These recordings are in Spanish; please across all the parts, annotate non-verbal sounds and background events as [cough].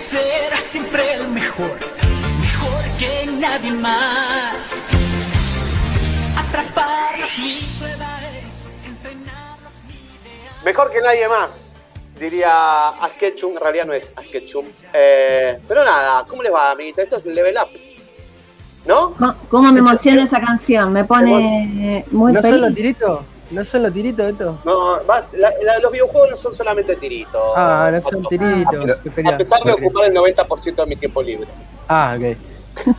ser siempre el mejor, mejor que nadie más. Atraparlos mi prueba es entrenarlos mi idea. Mejor que nadie más, diría Asketchum. En realidad no es Asketchum. Eh, pero nada, ¿cómo les va, amiguita? Esto es Level Up. ¿No? ¿Cómo me emociona esa canción? Me pone muy ¿No feliz. son los tiritos? ¿No son los tiritos esto? No, va- la- la- los videojuegos no son solamente tiritos. Ah, no son Otto. tiritos. A pesar de ocupar el 90% de mi tiempo libre. Ah, ok. Los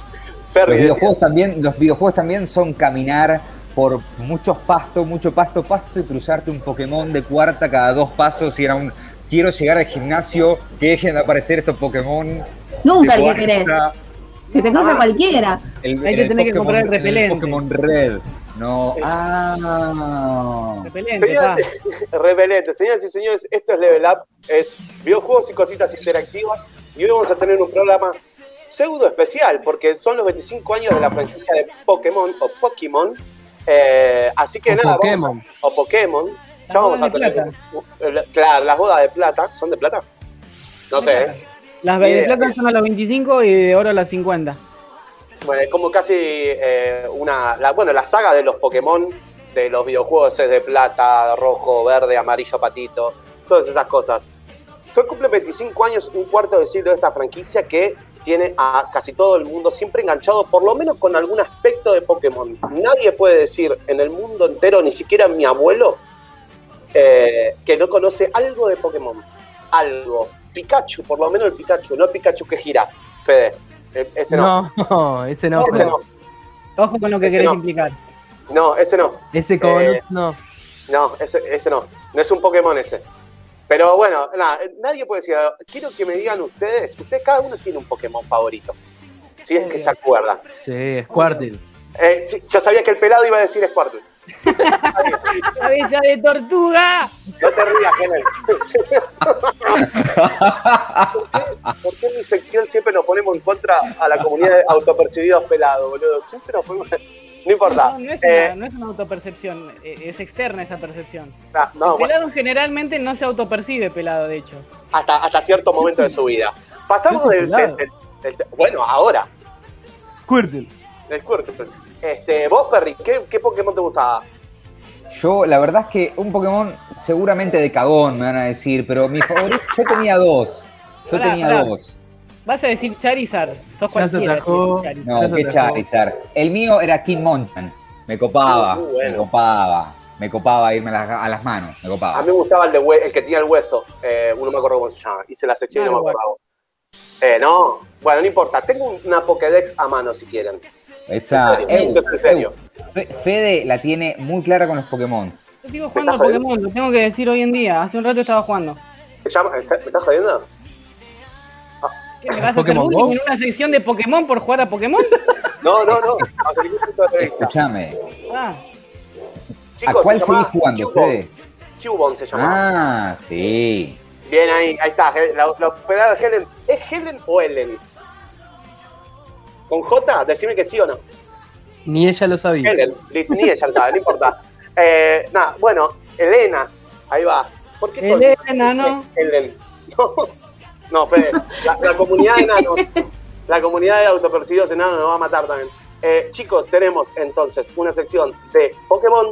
Perry, videojuegos también, los videojuegos también son caminar por muchos pastos, mucho pasto, pasto y cruzarte un Pokémon de cuarta cada dos pasos y era un quiero llegar al gimnasio, que dejen de aparecer estos Pokémon. Nunca el que querés. Que te cruza Ah, cualquiera. El, Hay que el tener que comprar el en repelente. Pokémon Red. No. Es- Ah. Repelente. Señoras, [laughs] repelente, señoras y señores, esto es Level Up, es videojuegos y cositas interactivas. Y hoy vamos a tener un programa pseudo especial, porque son los 25 años de la franquicia de Pokémon o Pokémon. Eh, así que O nada, vamos Pokémon. a- o Pokémon. Ya vamos a tener. plata. Claro, las bodas de plata. ¿Son de plata? No sé, ¿eh? Las de plata son a los 25 y de oro a las 50. Bueno, es como casi eh, una. La, bueno, la saga de los Pokémon, de los videojuegos es de plata, rojo, verde, amarillo, patito, todas esas cosas. Son cumple 25 años, un cuarto de siglo de esta franquicia que tiene a casi todo el mundo siempre enganchado, por lo menos con algún aspecto de Pokémon. Nadie puede decir en el mundo entero, ni siquiera mi abuelo, eh, que no conoce algo de Pokémon. Algo. Pikachu, por lo menos el Pikachu, no el Pikachu que gira. Fede, ese no. No, [laughs] ese no. Ese no. Ojo con lo que Ese querés no. implicar. No, ese no. Ese como Eh, no. No, ese, ese no. No es un Pokémon ese. Pero bueno, nada, eh, nadie puede decir. Quiero que me digan ustedes. Ustedes, cada uno tiene un Pokémon favorito. Si es que se acuerdan. Sí, Squirtle. Eh, sí, yo sabía que el pelado iba a decir Squirtle. [laughs] ¡Cabeza de tortuga! No te rías, Helen. [laughs] ¿Por qué en mi sección siempre nos ponemos en contra a la comunidad de autopercibidos pelados, boludo? Siempre nos ponemos. No importa. No, no es, Eh, una, no es una autopercepción, eh, es externa esa percepción. ah, no, el pelado generalmente no se autopercibe pelado, de hecho. hasta, hasta cierto momento de su vida. Pasamos del- del- del- Bueno, ahora. Squirtle. El Squirtle. Este, vos, Perry, ¿qué, qué Pokémon te gustaba? Yo, la verdad es que un Pokémon seguramente de cagón, me van a decir, pero mi favorito, yo tenía dos. Yo tenía dos. Vas a decir Charizard, sos cualquiera. Charizard. No, qué Charizard. El mío era King Mountain. Me copaba, bueno. me copaba. Me copaba irme a las, a las manos, me A copaba. mí me gustaba el, de hue- el que tenía el hueso. Eh, uno me acuerdo cómo se llama. Hice la sección y no me Marowak. acordaba. Eh, no, bueno, no importa. Tengo una Pokédex a mano si quieren. Esa, En serio, es en serio. Fe- Fede la tiene muy clara con los Pokémon. Yo sigo jugando a estás jodiendo? Pokémon, lo tengo que decir hoy en día. Hace un rato estaba jugando. ¿Me, llama- ¿Me estás jodiendo? ¿Qué, ¿Me vas a hacer en una sección de Pokémon por jugar a Pokémon? [laughs] No, no, no. Escúchame. Ah, ¿A cuál se seguís jugando. Fede? Cubone se llama. Ah, sí. Bien ahí, ahí está. La, la operada de Helen. ¿Es Helen o Ellen? ¿Con J? Decime que sí o no. Ni ella lo sabía. Helen, ni ella lo sabe, no importa. [laughs] Eh, nada, bueno, Elena, ahí va. ¿Por qué todo el- Elena, ¿no? Helen. [laughs] No, no Fede, la, la comunidad de enanos, la comunidad de autopercibidos enanos nos va a matar también. Eh, chicos, tenemos entonces una sección de Pokémon.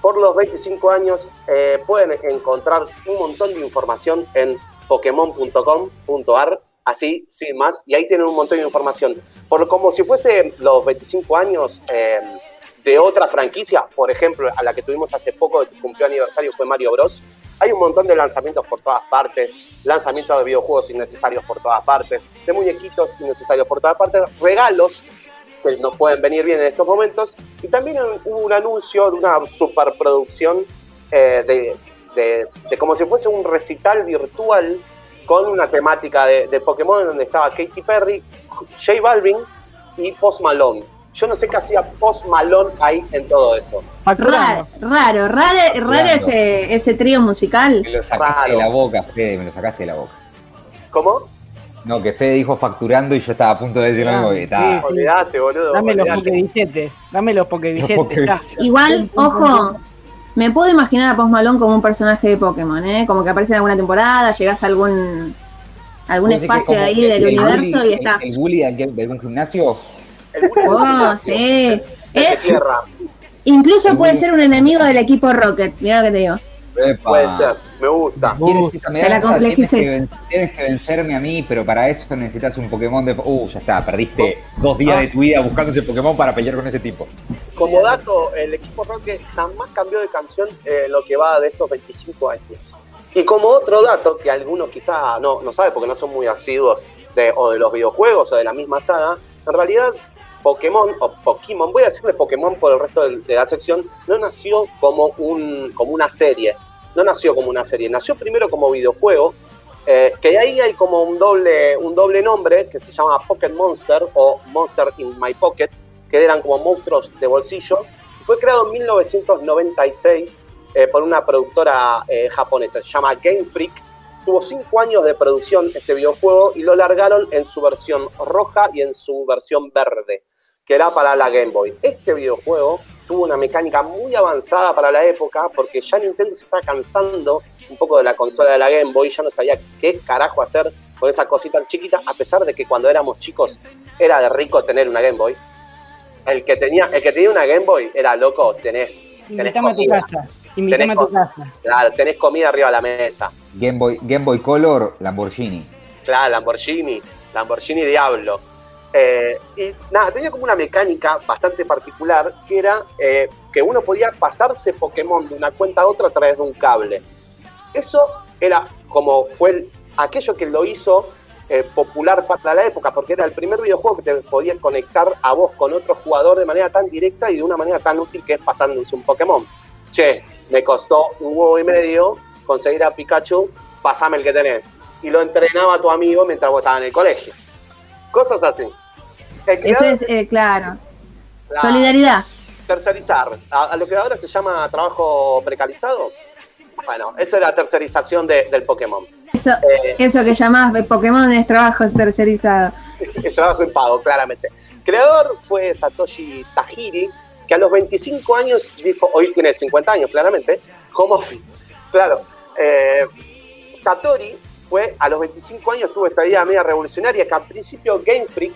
Por los 25 años eh, pueden encontrar un montón de información en pokémon.com.ar, así, sin más, y ahí tienen un montón de información. Por como si fuese los 25 años eh, de otra franquicia, por ejemplo, a la que tuvimos hace poco, cumplió aniversario, fue Mario Bros. Hay un montón de lanzamientos por todas partes, lanzamientos de videojuegos innecesarios por todas partes, de muñequitos innecesarios por todas partes, regalos que nos pueden venir bien en estos momentos, y también hubo un anuncio de una superproducción eh, de como si fuese un recital virtual con una temática de, de Pokémon donde estaba Katy Perry, J Balvin y Post Malone. Yo no sé qué hacía Post Malone ahí en todo eso. Raro, raro, raro, raro ese, ese trío musical. Me lo sacaste Raro. de la boca, Fede, me lo sacaste de la boca. ¿Cómo? No, que Fede dijo facturando y yo estaba a punto de decir lo mismo. Olvídate, boludo. Dame los pokebilletes, dame los pokebilletes. Los. Igual, ojo, me puedo imaginar a Post Malone como un personaje de Pokémon, ¿eh? Como que aparece en alguna temporada, llegás a algún algún ¿Vos decís que espacio como ahí el- del el universo bully- y está. El, el bully de, algún gimnasio. El bullying del Oh, gimnasio, sí. Es- tierra. incluso el puede ser un enemigo del equipo Rocket. Mira lo que te digo. Epa. Puede ser, me gusta. ¿Quieres esta Te la medalla? Tienes que, ven- tienes que vencerme a mí, pero para eso necesitas un Pokémon de. Uh, ya está, perdiste dos días Ah. de tu vida buscando ese Pokémon para pelear con ese tipo. Como dato, el equipo Rocket jamás cambió de canción eh, lo que va de estos 25 años. Y como otro dato que algunos quizá no, no saben porque no son muy asiduos de, o de los videojuegos o de la misma saga, en realidad Pokémon o Pokémon, voy a decirle Pokémon por el resto de, la sección, no nació como, un, como una serie, no nació como una serie, nació primero como videojuego, eh, que ahí hay como un doble, un doble nombre que se llama Pocket Monster o Monster in My Pocket, que eran como monstruos de bolsillo. Fue creado en 1996 eh, por una productora eh, japonesa, se llama Game Freak. Tuvo cinco años de producción este videojuego y lo largaron en su versión roja y en su versión verde, que era para la Game Boy. Este videojuego tuvo una mecánica muy avanzada para la época porque ya Nintendo se está cansando un poco de la consola de la Game Boy, ya no sabía qué carajo hacer con esa cosita chiquita, a pesar de que cuando éramos chicos era de rico tener una Game Boy. El que tenía, el que tenía una Game Boy era loco, tenés, tenés Invítame a tu comida. casa. Invítame a tu Tenés casa. Claro, tenés comida arriba de la mesa. Game Boy, Game Boy Color, Lamborghini. Claro, Lamborghini, Lamborghini Diablo. Eh, y nada, tenía como una mecánica bastante particular que era eh, que uno podía pasarse Pokémon de una cuenta a otra a través de un cable. Eso era como fue el- aquello que lo hizo eh, popular para la época, porque era el primer videojuego que te podía conectar a vos con otro jugador de manera tan directa y de una manera tan útil que es pasándose un Pokémon. Che, me costó un huevo y medio conseguir a Pikachu, pasame el que tenés. Y lo entrenaba a tu amigo mientras vos estabas en el colegio. Cosas así. Eso es, eh, claro. la- Solidaridad. tercerizar. A, a lo que ahora se llama trabajo precarizado. Bueno, eso es la tercerización de- del Pokémon. Eso, Eh, eso que llamás Pokémon es trabajo tercerizado. [laughs] el trabajo en pago, claramente. Creador fue Satoshi Tajiri, que a los 25 años dijo, hoy tiene 50 años, claramente, home office. Claro. eh, Satori fue, a los 25 años tuvo esta idea media revolucionaria, que al principio Game Freak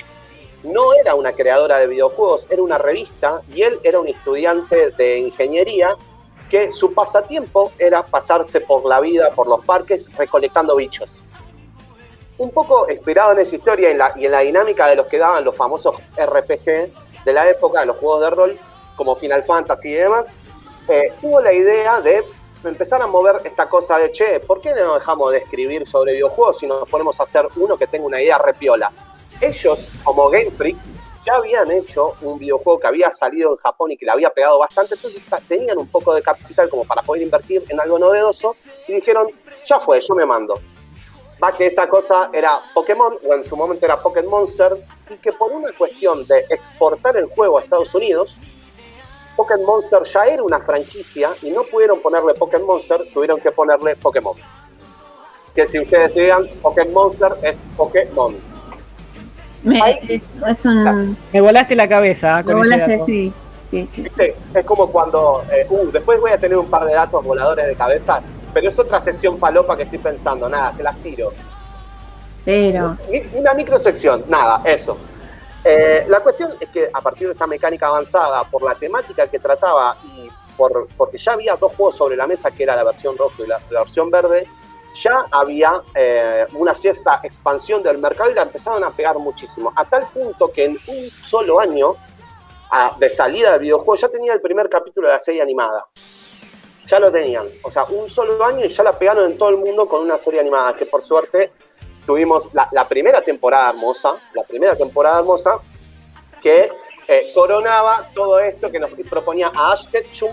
no era una creadora de videojuegos, era una revista, y él era un estudiante de ingeniería que su pasatiempo era pasarse por la vida, por los parques, recolectando bichos un poco inspirado en esa historia y en la, dinámica de los que daban los famosos RPG de la época, los juegos de rol, como Final Fantasy y demás, eh, tuvo la idea de empezar a mover esta cosa de, che, ¿por qué no dejamos de escribir sobre videojuegos si nos ponemos a hacer uno que tenga una idea repiola? Ellos, como Game Freak, ya habían hecho un videojuego que había salido en Japón y que le había pegado bastante, entonces tenían un poco de capital como para poder invertir en algo novedoso y dijeron, ya fue, yo me mando va que esa cosa era Pokémon, o en su momento era Pokémon Monster, y que por una cuestión de exportar el juego a Estados Unidos, Pokémon Monster ya era una franquicia y no pudieron ponerle Pokémon Monster, tuvieron que ponerle Pokémon. Que si ustedes digan Pokémon Monster es Pokémon. Me- Ay. es, es un. Me volaste la cabeza Lo con ese volaste, dato. sí. Sí, sí. ¿Viste? Es como cuando, eh, uh, después voy a tener un par de datos voladores de cabeza, pero es otra sección falopa que estoy pensando, nada, se las tiro. Pero. Una microsección, nada, eso. Eh, la cuestión es que a partir de esta mecánica avanzada, por la temática que trataba y por, porque ya había dos juegos sobre la mesa, que era la versión roja y la, versión verde, ya había eh, una cierta expansión del mercado y la empezaron a pegar muchísimo. A tal punto que en un solo año de salida del videojuego ya tenía el primer capítulo de la serie animada. Ya lo tenían. O sea, un solo año y ya la pegaron en todo el mundo con una serie animada, que por suerte tuvimos la, la primera temporada hermosa, la primera temporada hermosa, que eh, coronaba todo esto que nos proponía a Ash Ketchum,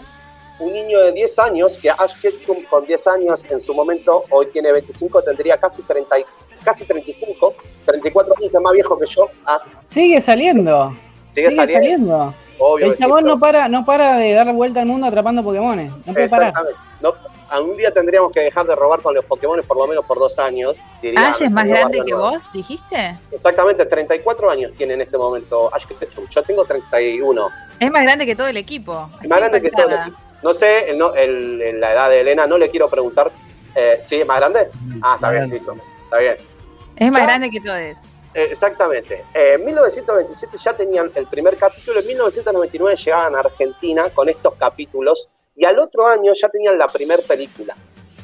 un niño de 10 años, que Ash Ketchum con 10 años en su momento, hoy tiene 25, tendría casi 30, y- casi 35, 34 años, es más viejo que yo, Ash, Sigue saliendo. sigue, saliendo, obvio. El chabón no para, no para de dar vuelta al mundo atrapando Pokémones. No. Exactamente. No, a un día tendríamos que dejar de robar con los Pokémon por lo menos por dos años. diría Ash es más grande que nuevo. vos, dijiste. Exactamente, 34 años tiene en este momento Ash Ketchum. Yo tengo 31. Es más grande que todo el equipo. Estoy Más grande que todo el equipo. No sé, el, no, el- el- la edad de Elena, no le quiero preguntar. Eh, ¿Sí es más grande? Ah, está bien, listo. Está bien. Es más Ya. grande que todos. Eh, exactamente. Eh, en 1927 ya tenían el primer capítulo, en 1999 llegaban a Argentina con estos capítulos y al otro año ya tenían la primera película,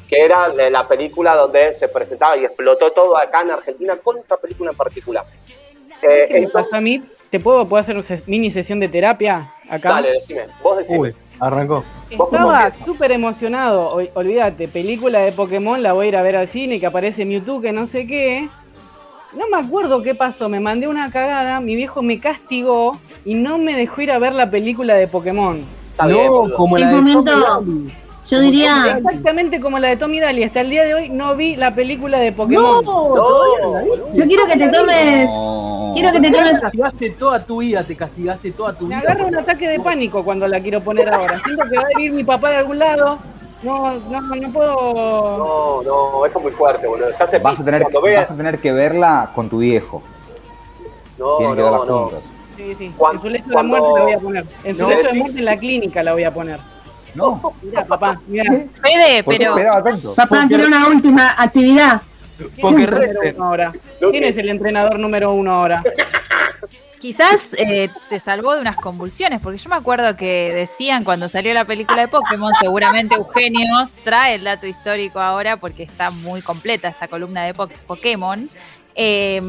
que era la la película donde se presentaba y explotó todo acá en Argentina con esa película en particular. Eh, ¿Qué me entonces- pasa a mí? ¿Te puedo, puedo hacer una mini sesión de terapia acá? dale, decime, vos decime. Uy, arrancó. ¿Vos cómo Estaba súper emocionado. Ol- Olvídate, película de Pokémon, la voy a ir a ver al cine, que aparece Mewtwo, que no sé qué. No me acuerdo qué pasó, me mandé una cagada, mi viejo me castigó y no me dejó ir a ver la película de Pokémon. Está bien, no, boludo. como El la de momento- Tommy Daly. Yo diría, Exactamente como la de Tommy Daly, hasta el día de hoy no vi la película de Pokémon. No, boludo. yo quiero que te tomes, No. quiero que te Te tomes, castigaste toda tu vida, te castigaste toda tu Me vida. agarra un ataque de pánico cuando la quiero poner ahora. Siento que va a venir mi papá de algún lado. No, no, no puedo. No, no, esto es muy fuerte, boludo. Se hace Vas a, tener, cuando veas. vas a tener que verla con tu viejo. No, Tienen que verla no, no. juntos. Sí, En su lecho de cuando- muerte la voy a poner. En su No, lecho de muerte en la clínica la voy a poner. No, Mira, papá, mira. Fede, ¿por qué pero esperaba tanto? papá, quiero una última actividad. ¿Quién Porque uno ahora? ¿Quién es el entrenador número uno ahora? quizás eh, te salvó de unas convulsiones, porque yo me acuerdo que decían cuando salió la película de Pokémon, seguramente Eugenio trae el dato histórico ahora porque está muy completa esta columna de Po- Pokémon. Eh,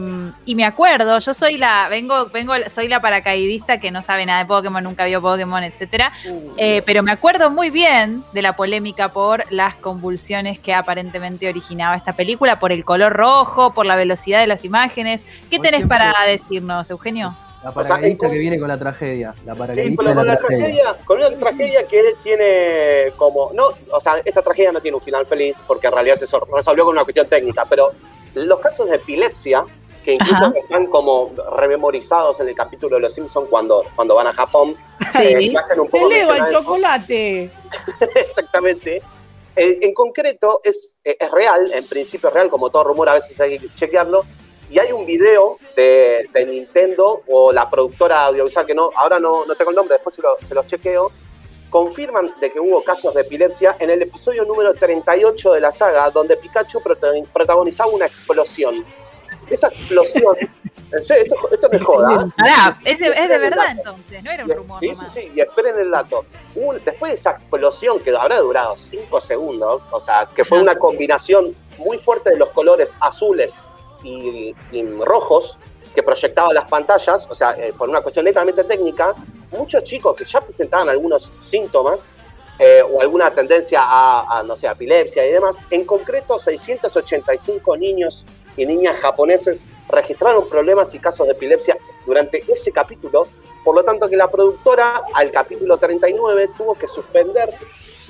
y me acuerdo, yo soy la, vengo, vengo, soy la paracaidista que no sabe nada de Pokémon, nunca vio Pokémon, etcétera. Eh, pero me acuerdo muy bien de la polémica por las convulsiones que aparentemente originaba esta película, por el color rojo, por la velocidad de las imágenes. ¿Qué tenés siempre- para decirnos, Eugenio? La paracaidista que viene con la tragedia. La Sí, paracaidista pero con la, la tragedia. tragedia, con una tragedia que tiene como, no, o sea, esta tragedia no tiene un final feliz porque en realidad se sol- resolvió con una cuestión técnica, pero los casos de epilepsia, que incluso Ajá. están como rememorizados en el capítulo de Los Simpsons cuando, cuando van a Japón, Sí. eh, que hacen un poco ¡Eleva mención el a eso. chocolate! [laughs] Exactamente. Eh, en concreto, es, eh, es real, en principio es real, como todo rumor, a veces hay que chequearlo. Y hay un video de, de Nintendo o la productora audiovisual, que no, ahora no, no tengo el nombre, después se, lo- se los chequeo, confirman de que hubo casos de epilepsia en el episodio número 38 de la saga, donde Pikachu prota- protagonizaba una explosión. Esa explosión, [laughs] esto, esto es joda. Pará, es de, es de verdad entonces, no era un rumor Sí, sí, nomás. sí, y esperen el dato. Un- después de esa explosión que habrá durado 5 segundos, o sea, que fue una combinación muy fuerte de los colores azules y, y rojos que proyectaban las pantallas, o sea, eh, por una cuestión netamente técnica, muchos chicos que ya presentaban algunos síntomas eh, o alguna tendencia a, a, no sé, epilepsia y demás, en concreto 685 niños y niñas japoneses registraron problemas y casos de epilepsia durante ese capítulo, por lo tanto que la productora al capítulo 39 tuvo que suspender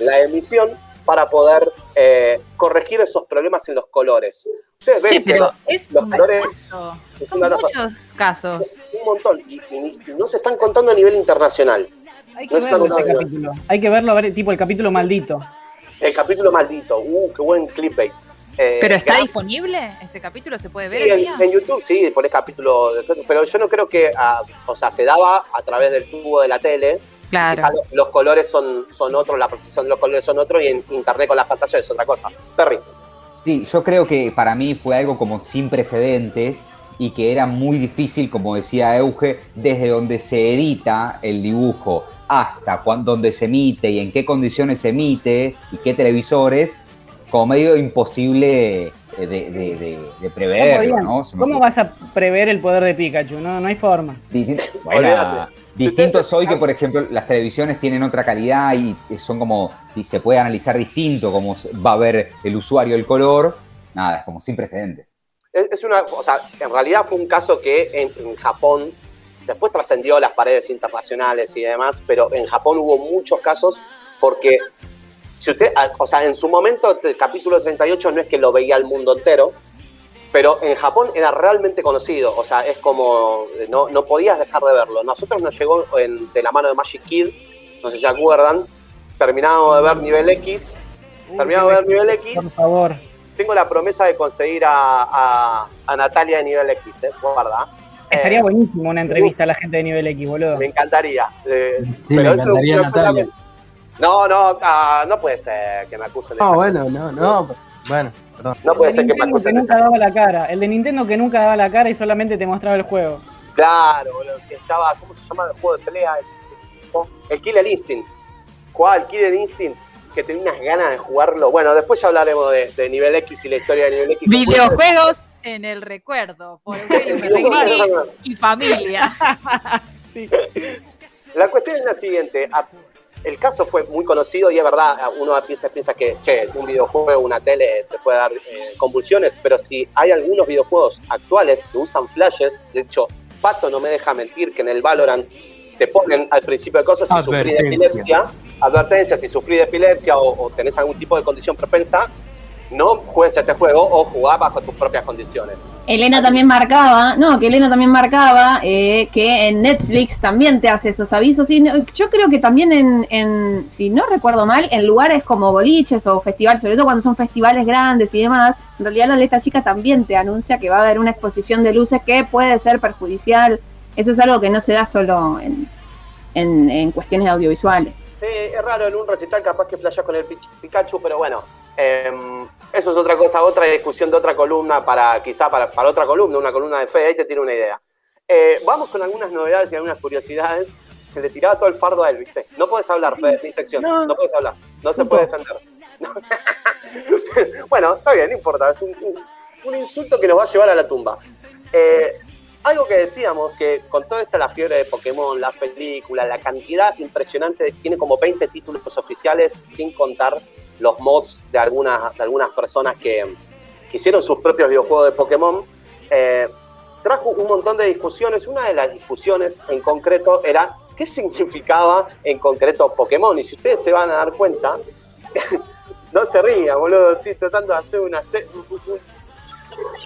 la emisión para poder eh, corregir esos problemas en los colores. Ustedes ven Sí, que pero es los colores es Son muchos casos. Es un montón y, y ni- y no se están contando a nivel internacional. Hay que No está verlo este. Hay que verlo, a ver, tipo el capítulo maldito. El capítulo maldito, uh, qué buen clickbait. Eh, ¿Pero está disponible? ¿Ese capítulo se puede ver? Sí, en, YouTube sí, pones capítulo, de- pero yo no creo que, ah, o sea, se daba a través del tubo de la tele, Claro. los colores son, son otros, la percepción de los colores son otros y en internet con las pantallas es otra cosa. Perry, Sí, yo creo que para mí fue algo como sin precedentes y que era muy difícil, como decía Euge, desde donde se edita el dibujo hasta cuando, donde se emite y en qué condiciones se emite y qué televisores, como medio imposible de, de- de- de- de preverlo, podían? ¿no? ¿Cómo vas a prever el poder de Pikachu? No, no hay forma. Bueno, Olvídate. Si distinto ustedes- soy que, por ejemplo, las televisiones tienen otra calidad y son como, y se puede analizar distinto cómo va a ver el usuario el color. Nada, es como sin precedentes. es, es una, o sea, en realidad fue un caso que en, en Japón, después trascendió las paredes internacionales y demás, pero en Japón hubo muchos casos porque, si usted, o sea, en su momento el capítulo 38 no es que lo veía el mundo entero, pero en Japón era realmente conocido, o sea, es como, no, no podías dejar de verlo. Nosotros nos llegó en- de la mano de Magic Kid, no sé si se acuerdan, terminábamos de ver nivel X, terminamos de ver nivel X, Por favor. tengo la promesa de conseguir a, a- a Natalia de nivel X, ¿eh? Guarda. Estaría Eh, buenísimo una entrevista a la gente de nivel X, boludo. Me encantaría. eh, Sí, pero me eso encantaría no- Natalia. No, no, ah, no puede ser que me acusen de No, bueno, no, no. Bueno, perdón. No puede el ser que Paco se que nunca daba la cara. El de Nintendo que nunca daba la cara y solamente te mostraba el juego. Claro, boludo, que estaba, ¿cómo se llama el juego de pelea? El, el Killer Instinct. Jugaba el Killer Instinct, que tenía unas ganas de jugarlo. Bueno, después ya hablaremos de, de nivel X y la historia de nivel X. Videojuegos en el recuerdo. Por y familia. [laughs] La cuestión es la siguiente. El caso fue muy conocido y es verdad, uno piensa, piensa que, che, un videojuego, una tele te puede dar eh, convulsiones, pero si hay algunos videojuegos actuales que usan flashes, de hecho, Pato no me deja mentir que en el Valorant te ponen al principio de cosas si sufrís de epilepsia, advertencia, si sufrís de epilepsia o, o tenés algún tipo de condición propensa, no juegues este juego o jugá bajo tus propias condiciones. Elena también marcaba, no, que Elena también marcaba eh, que en Netflix también te hace esos avisos. Y no- yo creo que también en, en, si no recuerdo mal, en lugares como boliches o festivales, sobre todo cuando son festivales grandes y demás, en realidad la letra chica también te anuncia que va a haber una exposición de luces que puede ser perjudicial. Eso es algo que no se da solo en, en, en cuestiones audiovisuales. Eh, es raro en un recital capaz que flashás con el Pikachu, pero bueno, em, eso es otra cosa, otra discusión de otra columna para quizá para, para otra columna, una columna de fe, ahí te tiene una idea. Eh, vamos con algunas novedades y algunas curiosidades. Se le tiraba todo el fardo a él, ¿viste? No puedes hablar, Fede, es mi sección. No, No. puedes hablar. No se puede defender. No. [laughs] bueno, está bien, no importa. Es un, un- un insulto que nos va a llevar a la tumba. Eh, algo que decíamos, que con toda esta la fiebre de Pokémon, las películas, la cantidad impresionante, tiene como 20 títulos oficiales, sin contar los mods de algunas, de algunas personas que, que hicieron sus propios videojuegos de Pokémon. eh, trajo un montón de discusiones. Una de las discusiones en concreto era qué significaba en concreto Pokémon. Y si ustedes se van a dar cuenta, [laughs] no se rían, boludo. Estoy tratando de hacer una, se-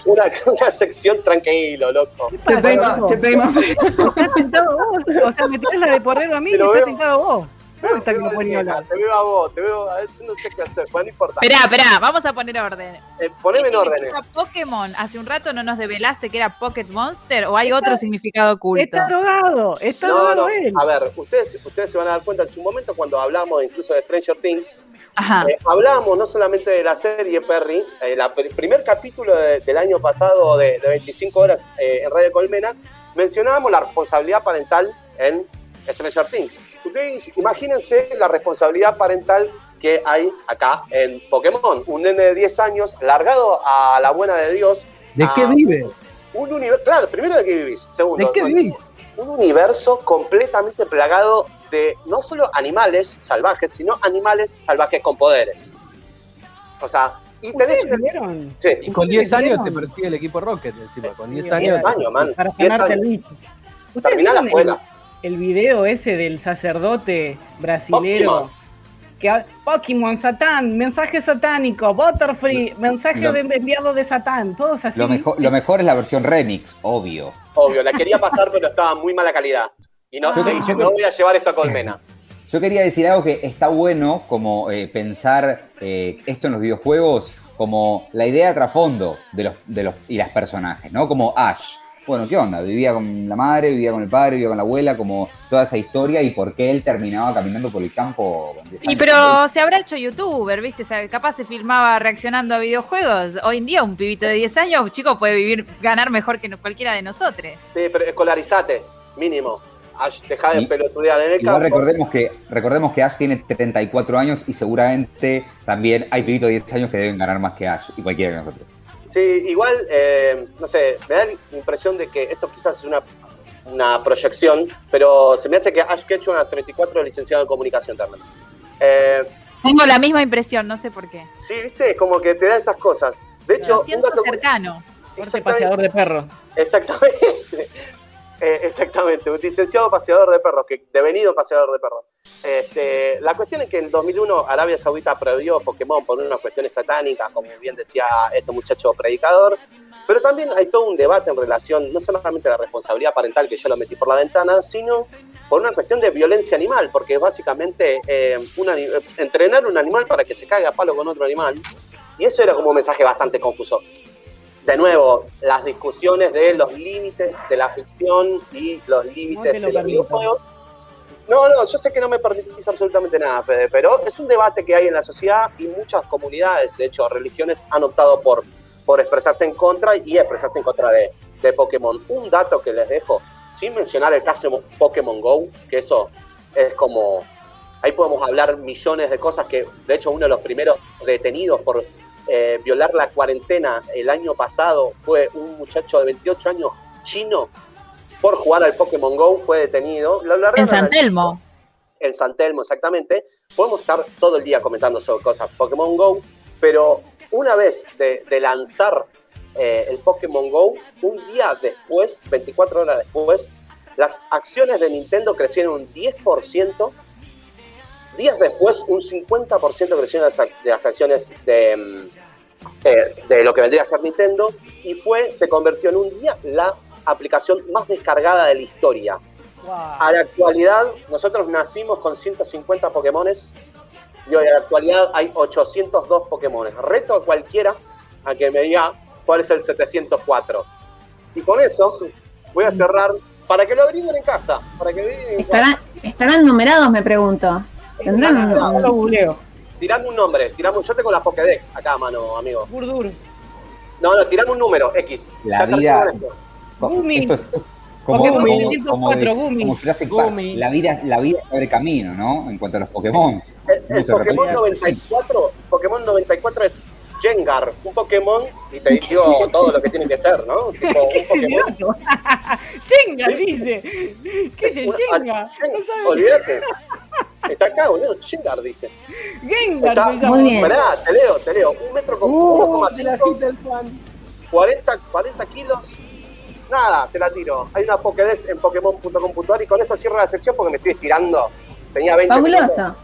una, [laughs] una sección tranquilo, loco. ¿Qué Te loco? te pedimos. ¿Estás tentado vos? O sea, me tirás la de porrero a mí y estás veo- tentado vos. ¿Cómo está no nena, hablar? te veo a vos, te veo a- yo no sé qué hacer, bueno, no importa. Esperá, esperá, vamos a poner orden. Eh, poneme en ¿Qué orden. Pokémon? Hace un rato no nos develaste que era Pocket Monster o hay otro significado oculto. Está drogado, está No, drogado no, él. a ver, ustedes, ustedes se van a dar cuenta en su momento cuando hablamos incluso de Stranger Things, Ajá. Eh, hablábamos no solamente de la serie Perry, el primer capítulo de- del año pasado de, de 25 horas eh, en Radio Colmena, mencionábamos la responsabilidad parental en Stranger Things. Ustedes imagínense la responsabilidad parental que hay acá en Pokémon. Un nene de 10 años largado a la buena de Dios. ¿De qué vive? Un universo, claro, primero de qué vivís, segundo. ¿De qué vivís? un universo completamente plagado de no solo animales salvajes, sino animales salvajes con poderes. O sea, y tenés ¿Ustedes un... vieron? Sí, Y con 10 años te persigue el equipo Rocket encima. Con 10 10 años. 10 años, man. Para 10 sanarte el años. bicho. ¿Ustedes Terminá la escuela. El, video ese del sacerdote brasilero. Pokémon. Que, Pokémon, Satán, mensaje satánico, Butterfree, mensaje Lo- de enviado de Satán, todos así. Lo mejor, lo mejor es la versión remix, obvio. Obvio, la quería pasar, pero estaba muy mala calidad. Y no, yo- no voy a llevar esto a Colmena. [laughs] Yo quería decir algo que está bueno, como eh, pensar eh, esto en los videojuegos, como la idea de trasfondo de los, de los, y las personajes, ¿no? Como Ash. Bueno, ¿qué onda? Vivía con la madre, vivía con el padre, vivía con la abuela, como toda esa historia y por qué él terminaba caminando por el campo. con 10 Sí, años. pero se habrá hecho youtuber, ¿viste? O sea, capaz se filmaba reaccionando a videojuegos. Hoy en día un pibito de 10 años, chico, puede vivir, ganar mejor que cualquiera de nosotros. Sí, pero escolarizate, mínimo. Ash, deja de Y- pelotudear en el Igual campo. recordemos que, recordemos que Ash tiene 34 años y seguramente también hay pibitos de 10 años que deben ganar más que Ash y cualquiera de nosotros. Sí, igual, eh, no sé, me da la impresión de que esto quizás es una, una proyección, pero se me hace que Ash Ketchum a 34 es licenciado en comunicación también. Eh, Tengo la misma impresión, no sé por qué. sí, viste, como que te da esas cosas. De hecho, Lo un siento dato- cercano. Exactamente, paseador de perros. exactamente, Eh, exactamente, un licenciado paseador de perros, que devenido paseador de perros. Este, la cuestión es que en 2001 Arabia Saudita prohibió Pokémon por unas cuestiones satánicas, como bien decía este muchacho predicador, pero también hay todo un debate en relación, no solamente a la responsabilidad parental, que yo lo metí por la ventana, sino por una cuestión de violencia animal, porque básicamente un ani- eh, entrenar un animal para que se caiga a palo con otro animal, y eso era como un mensaje bastante confuso. De nuevo, las discusiones de los límites de la ficción y los límites de los videojuegos. No, no, yo sé que no me permitís absolutamente nada, Fede, pero es un debate que hay en la sociedad y muchas comunidades, de hecho, religiones, han optado por, por expresarse en contra y expresarse en contra de, de Pokémon. Un dato que les dejo, sin mencionar el caso Pokémon Go, que eso es como. Ahí podemos hablar millones de cosas que, de hecho, uno de los primeros detenidos por eh, violar la cuarentena el año pasado fue un muchacho de 28 años chino por jugar al Pokémon Go, fue detenido. Lo En San Telmo. en San Telmo, exactamente. Podemos estar todo el día comentando sobre cosas Pokémon Go, pero una vez de, de lanzar eh, el Pokémon Go, un día después, 24 horas después, las acciones de Nintendo crecieron un 10%. Días después, un 50% crecieron las, ac- de las acciones de, mm, eh, de lo que vendría a ser Nintendo y fue, se convirtió en un día la aplicación más descargada de la historia. A la actualidad, nosotros nacimos con 150 Pokémones y hoy a la actualidad hay 802 Pokémones. Reto a cualquiera a que me diga cuál es el 704. Y con eso voy a cerrar para que lo averigüen en casa. Para que en casa. ¿Estarán, ¿Estarán numerados, me pregunto? ¿Tendrán un- lo googleo. Tirame un nombre, tirame, yo tengo la Pokédex acá a mano, amigo. Burdur. No, no, tirame un número, X. La Ya vida-. Gumi. Esto es como, Pokémon como, 704, como, Gumi. como Jurassic Park. Gumi. La vida, la vida abre camino, ¿no? En cuanto a los Pokémon. El, el Pokémon repite. 94, Pokémon 94 es Jengar, un Pokémon y te digo [laughs] todo lo que tiene que ser, ¿no? [laughs] Tipo, un Pokémon. Jenga, [laughs] dice. ¿Qué es el una- Jenga? Jen- No sabes. Olvídate. Está acá, boludo. Jengar dice. Gengar Está-. Muy bien. Pará, te leo, te leo. Un metro con Uh, se la 1,5, quita el fan. 40, 40 kilos. Nada, te la tiro. Hay una Pokédex en Pokémon.com.ar y con esto cierro la sección porque me estoy estirando. Tenía 20 minutos. Fabuloso. La